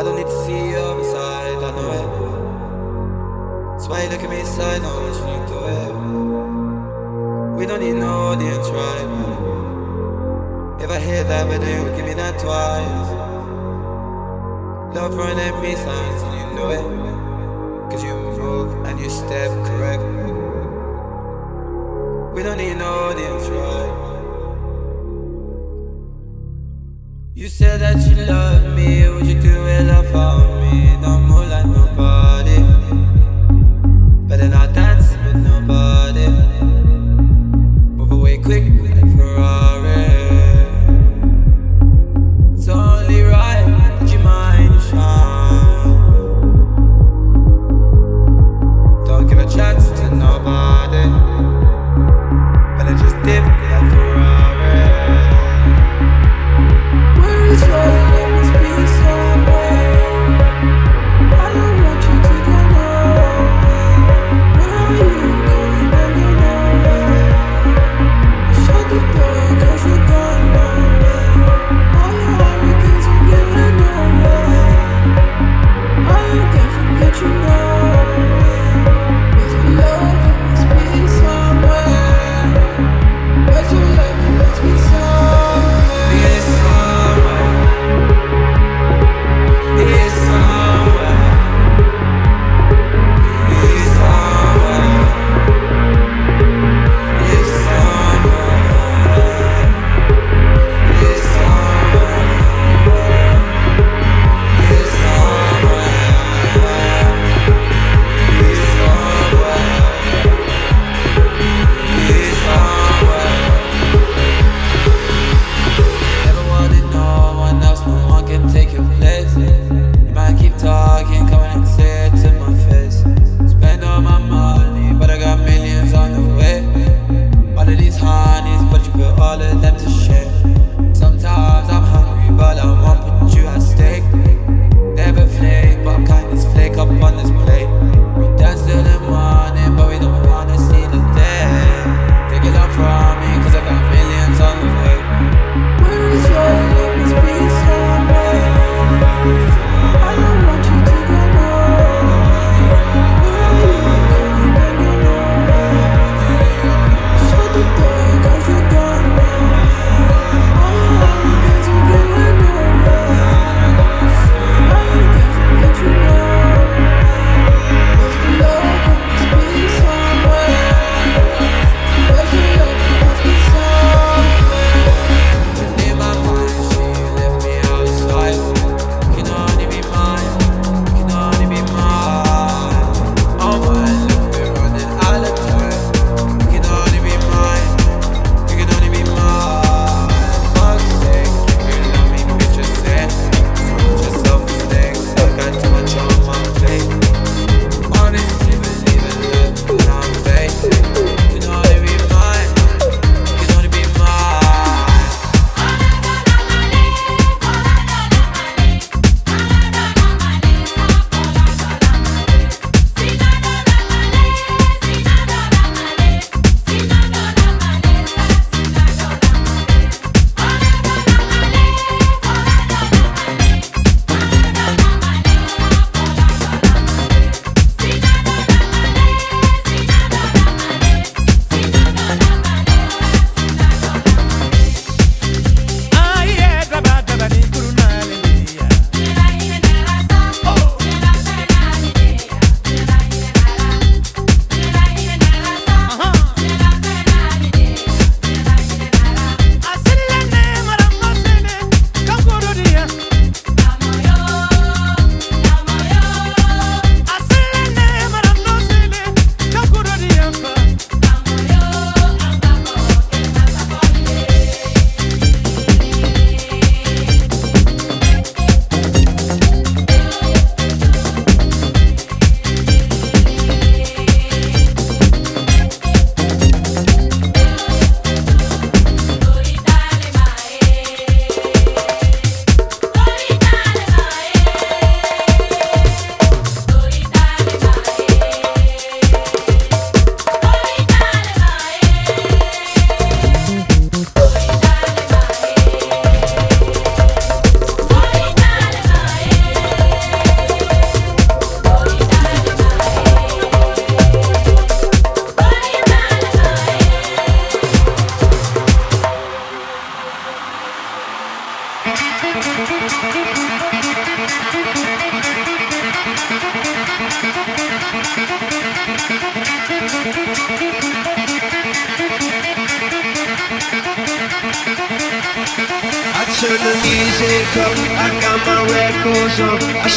I don't need to see you on side, I know it. That's why you look at me side, now what you do it. We don't need no audience, right? If I hit that with you, give me that twice. Love running me signs, and you know it. Cause you move and you step correct. We don't need no audience, right? You said that you love me, would you do it love for me? Don't move like nobody.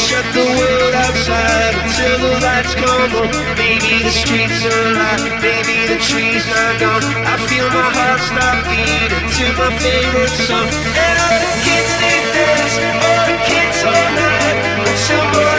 shut the world outside until the lights come on. Maybe the streets are alive, maybe the trees are gone. I feel my heart stop beating to my favorite song. And all the kids they dance, all the kids all night until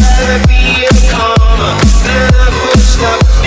Never be a karma, never stop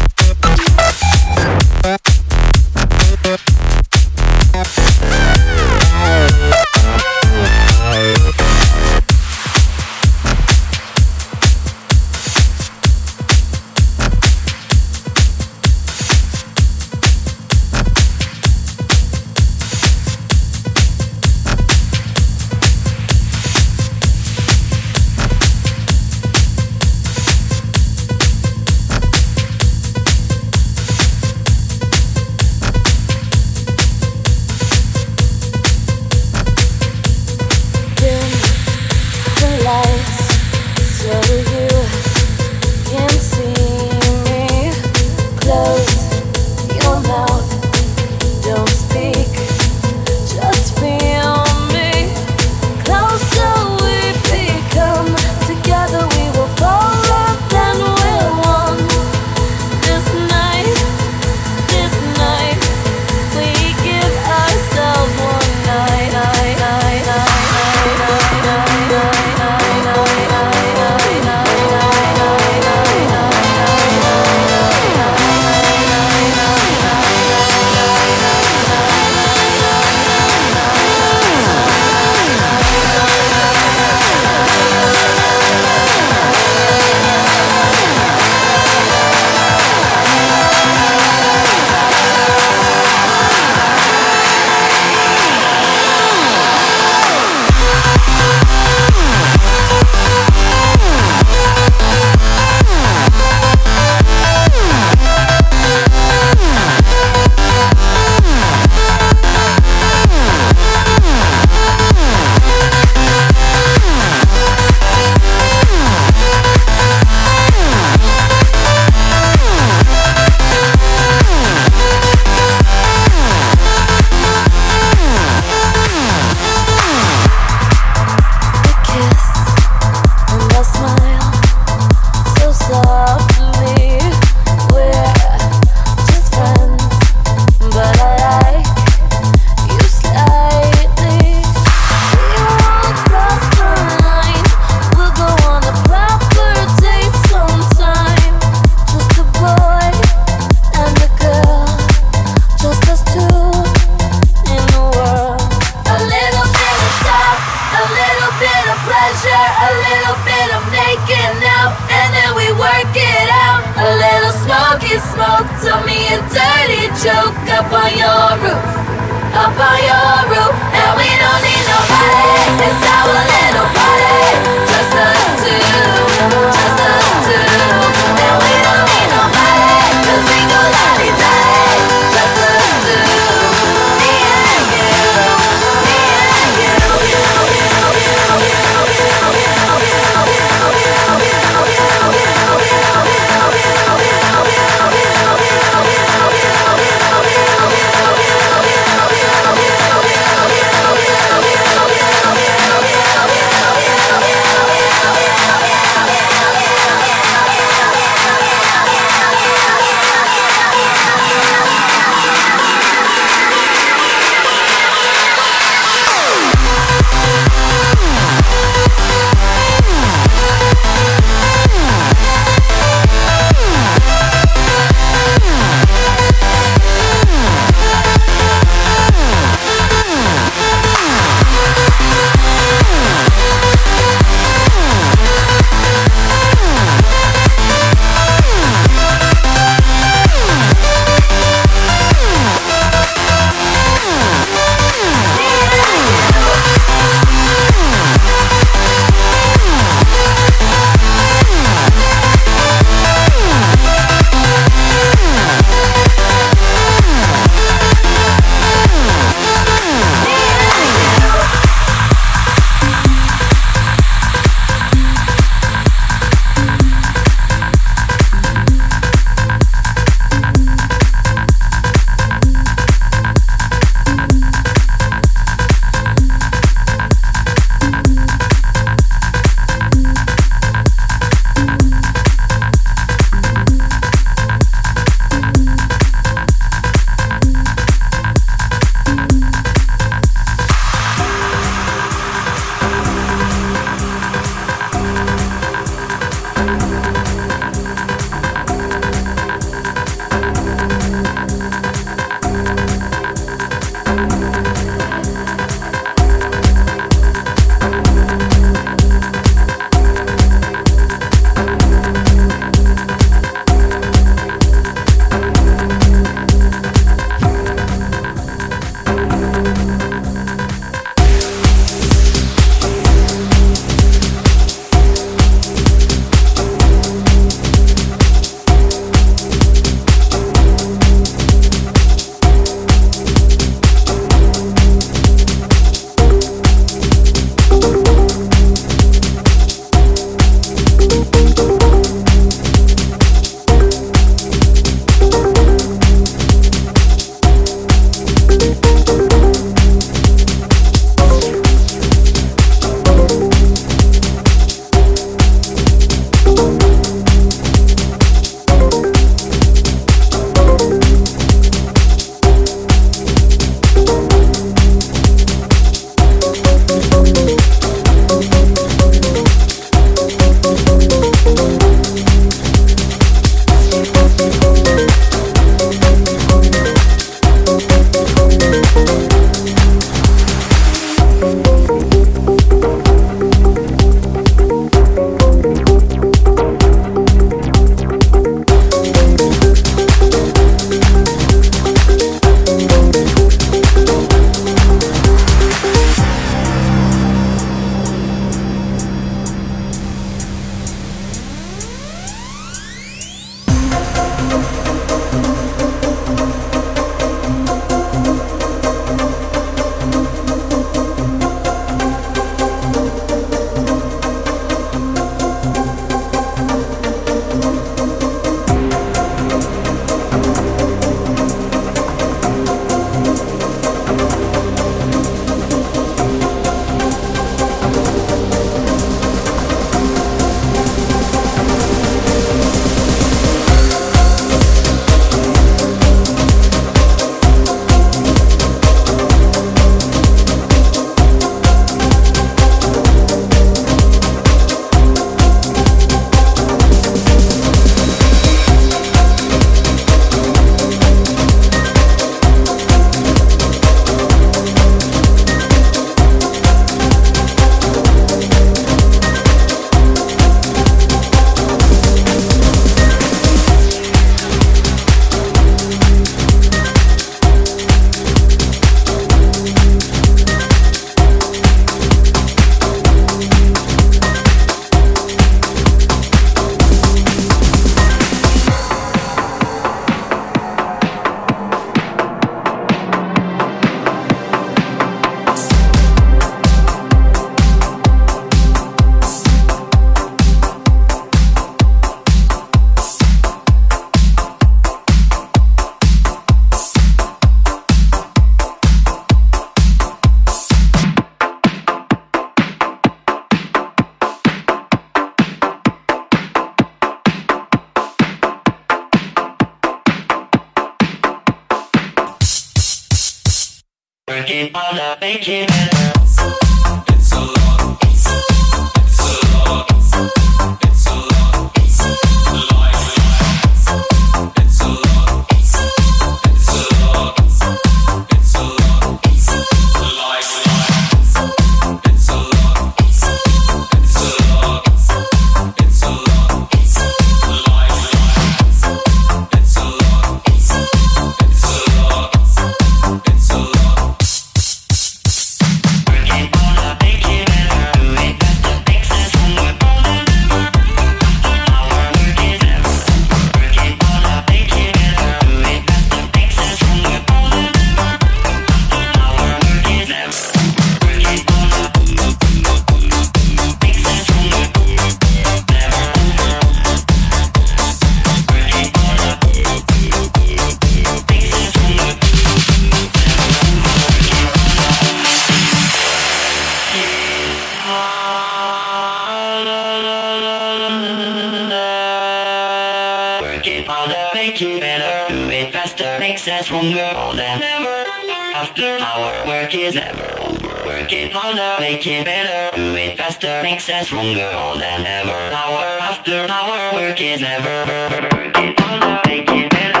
it harder, make it better, do it faster, makes us stronger all than ever. Hour after hour, work is never. Work it harder, make it better.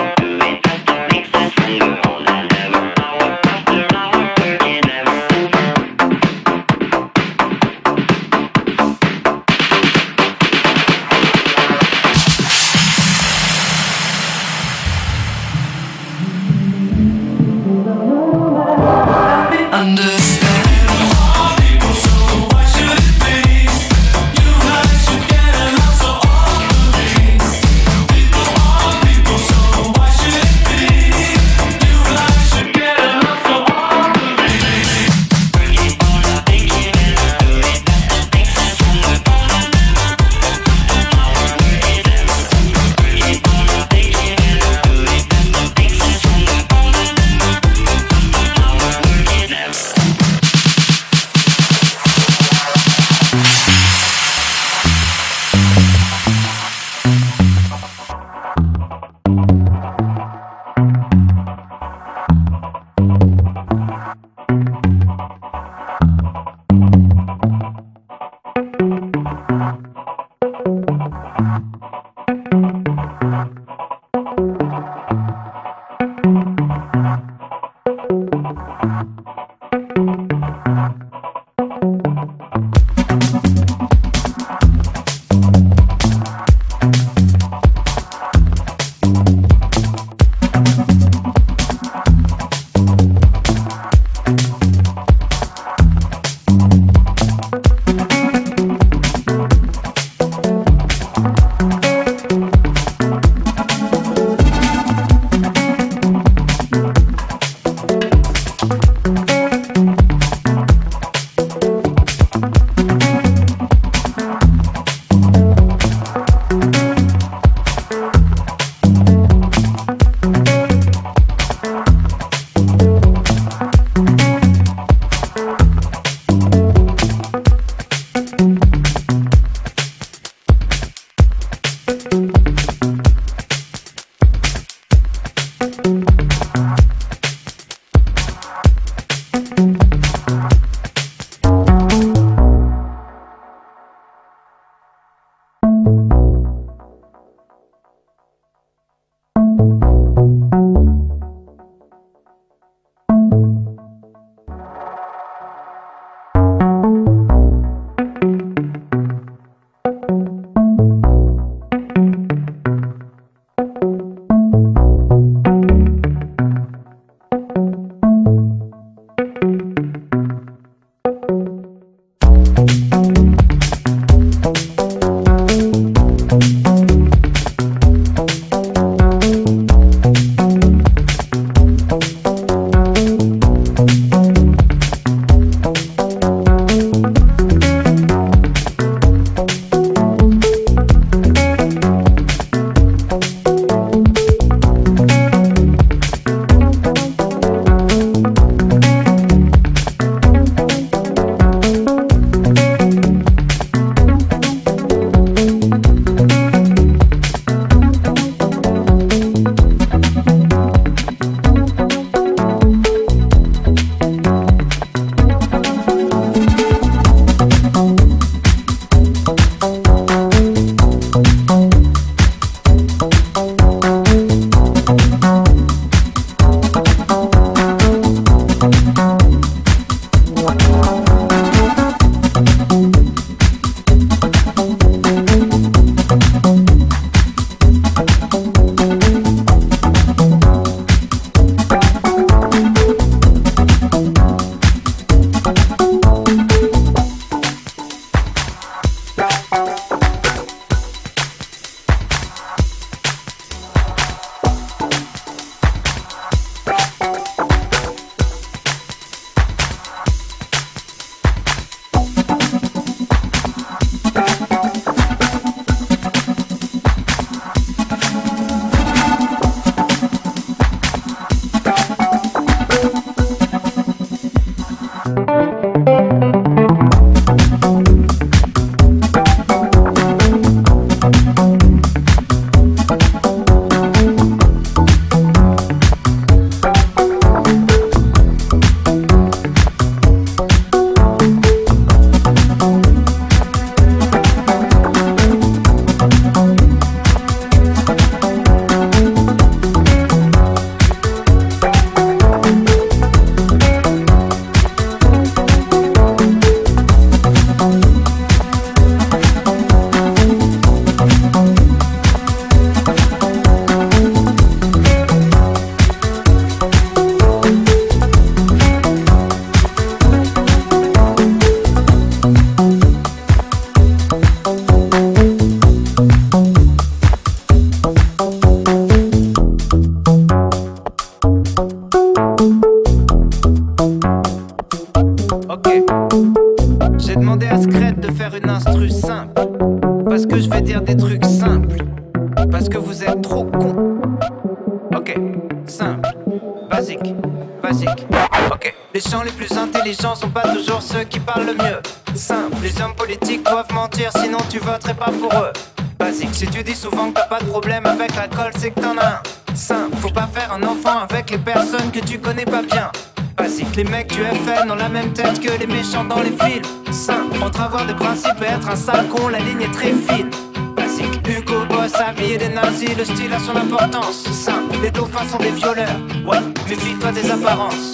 dans les films. Sain, entre avoir des principes et être un sale con, la ligne est très fine. Basique, Hugo Boss habillé des nazis, le style a son importance. Sain, les dauphins sont des violeurs. Ouais, méfie-toi des apparences.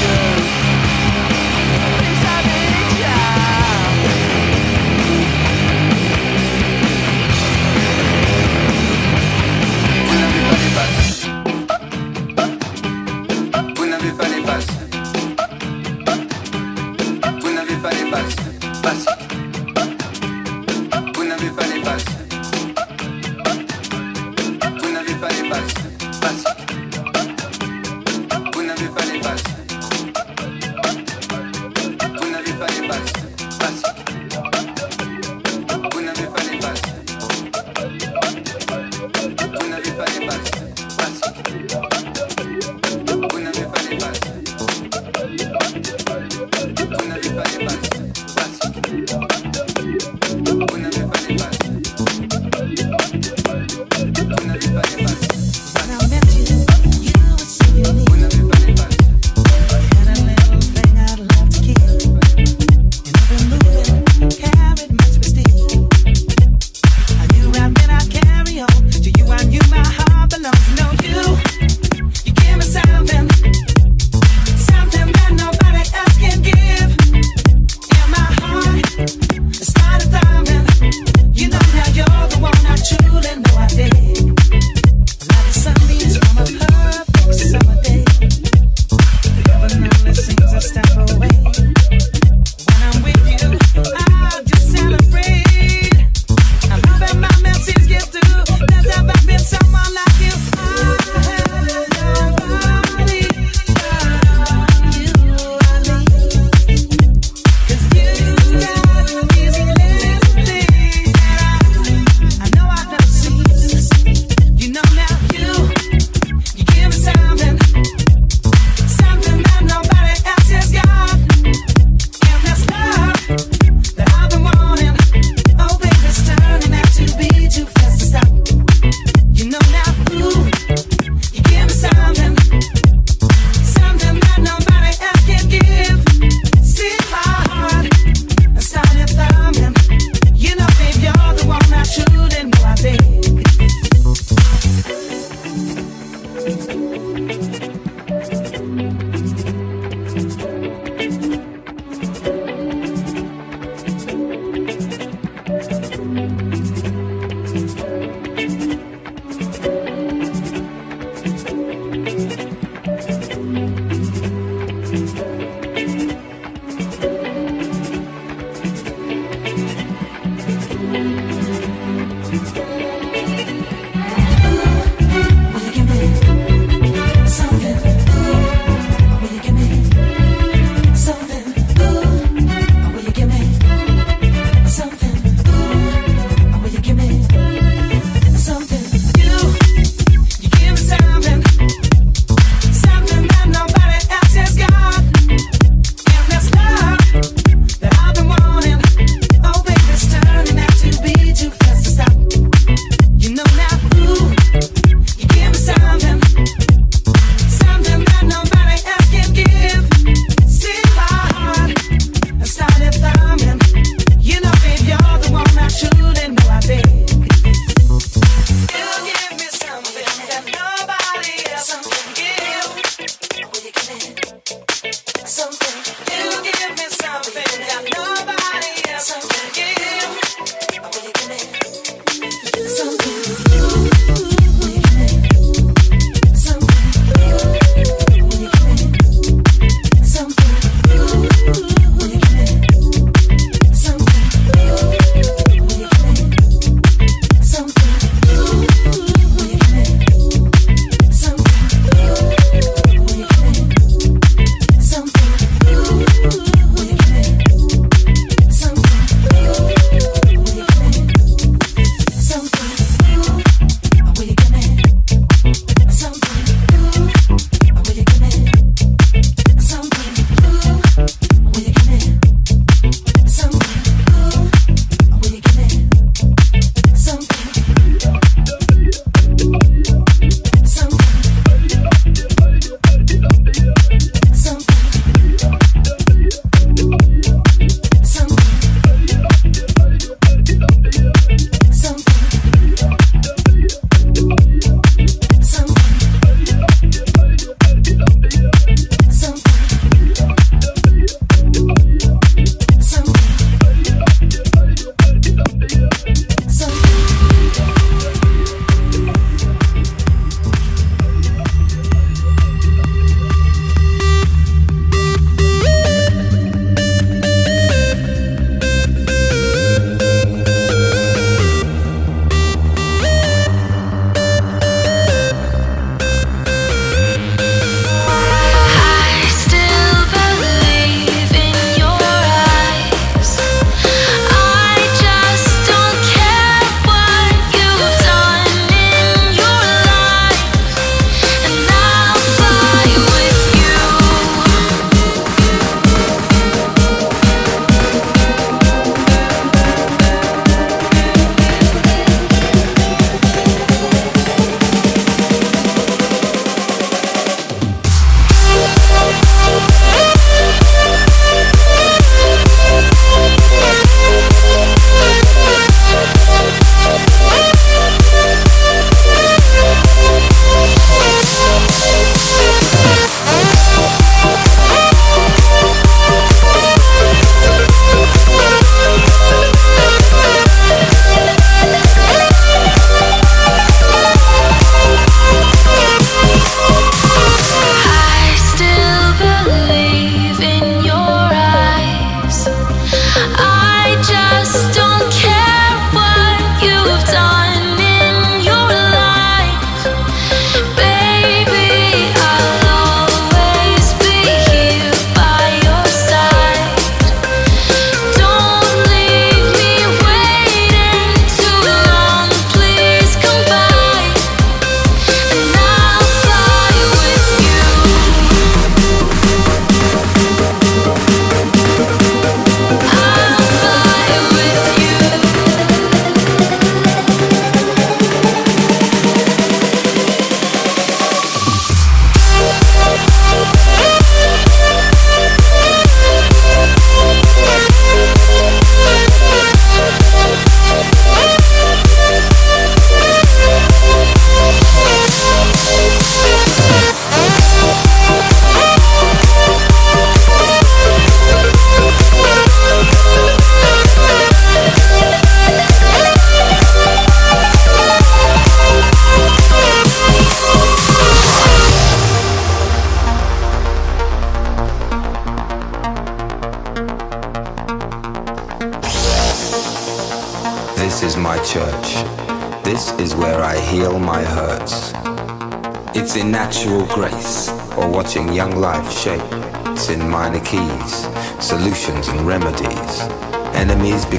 you.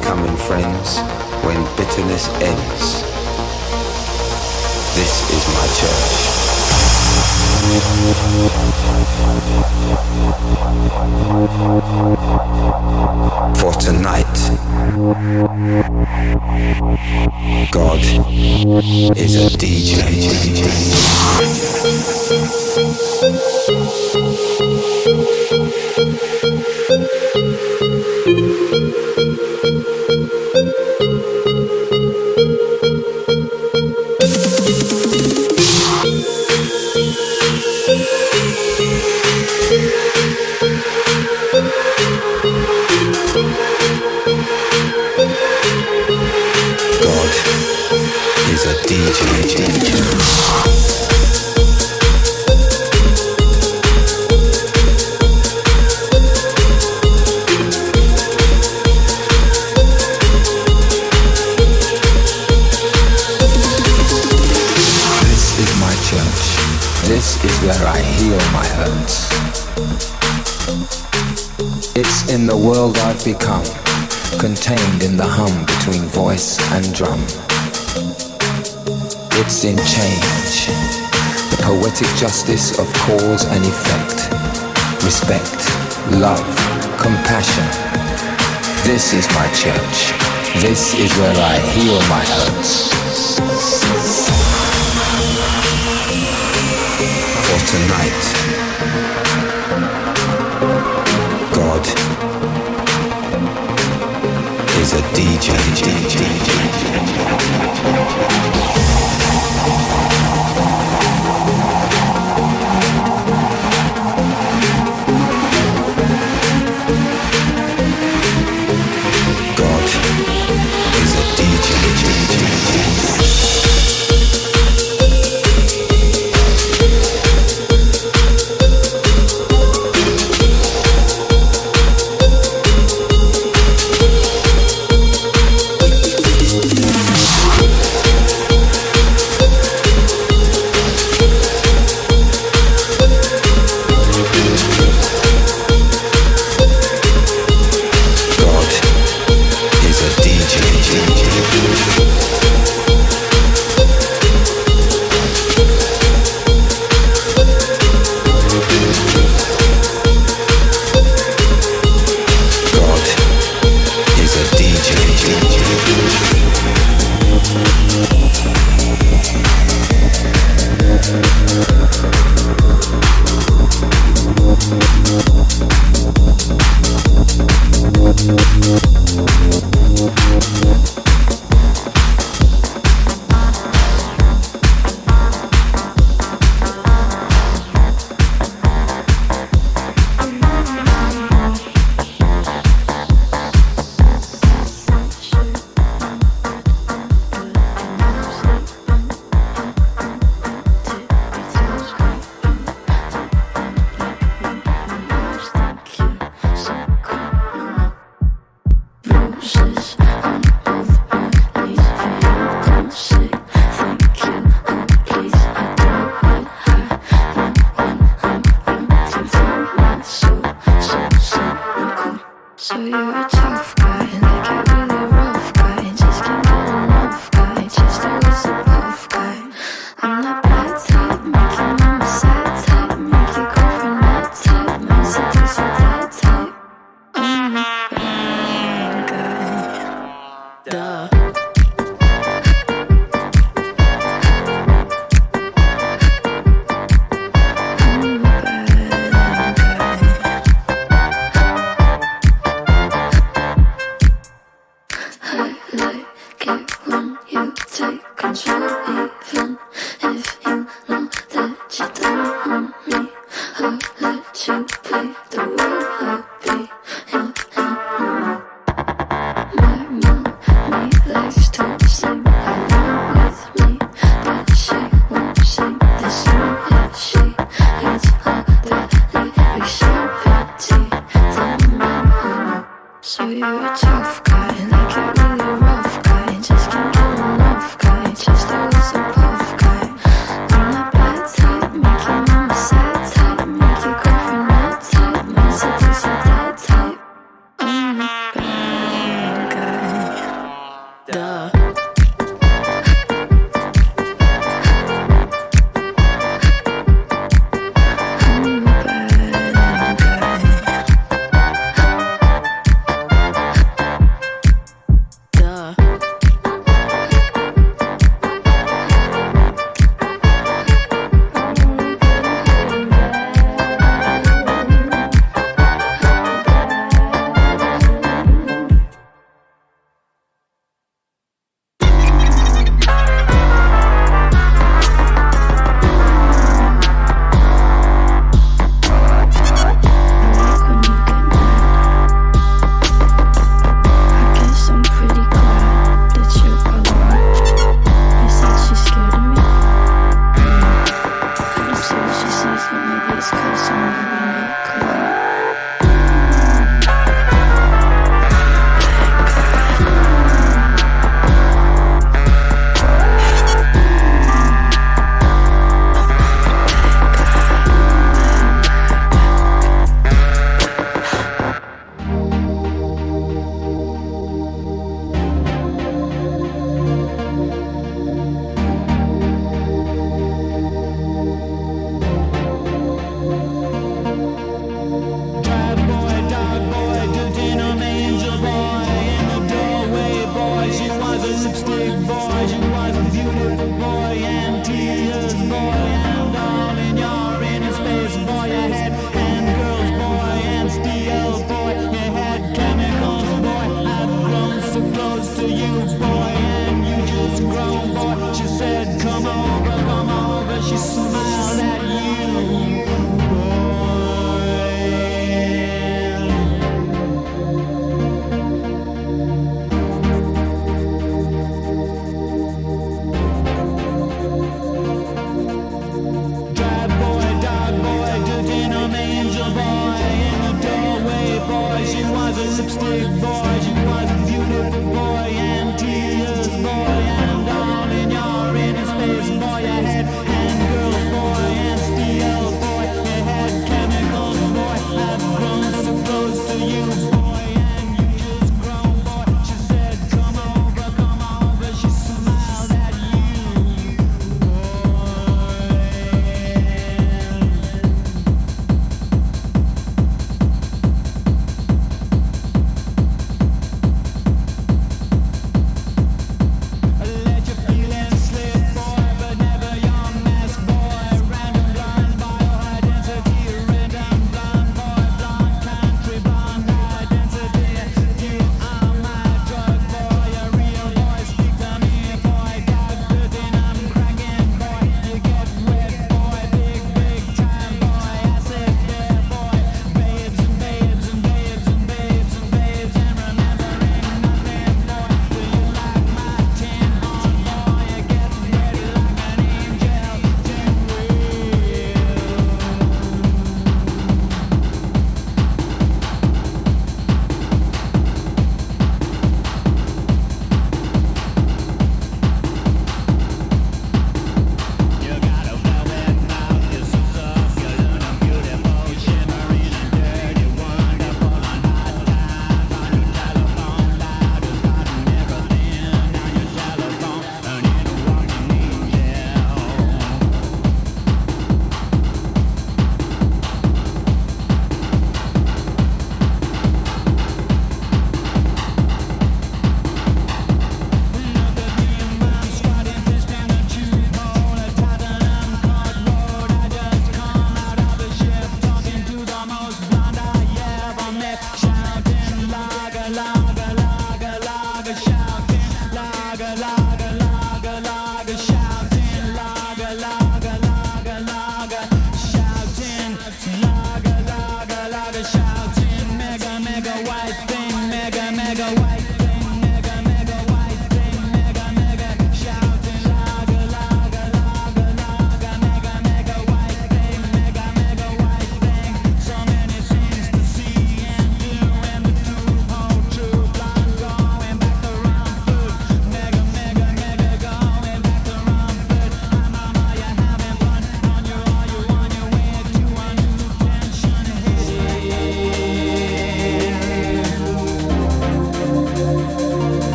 becoming friends when bitterness ends. This is my church. For tonight, God is a DJ. This is where I heal my hurts. For tonight.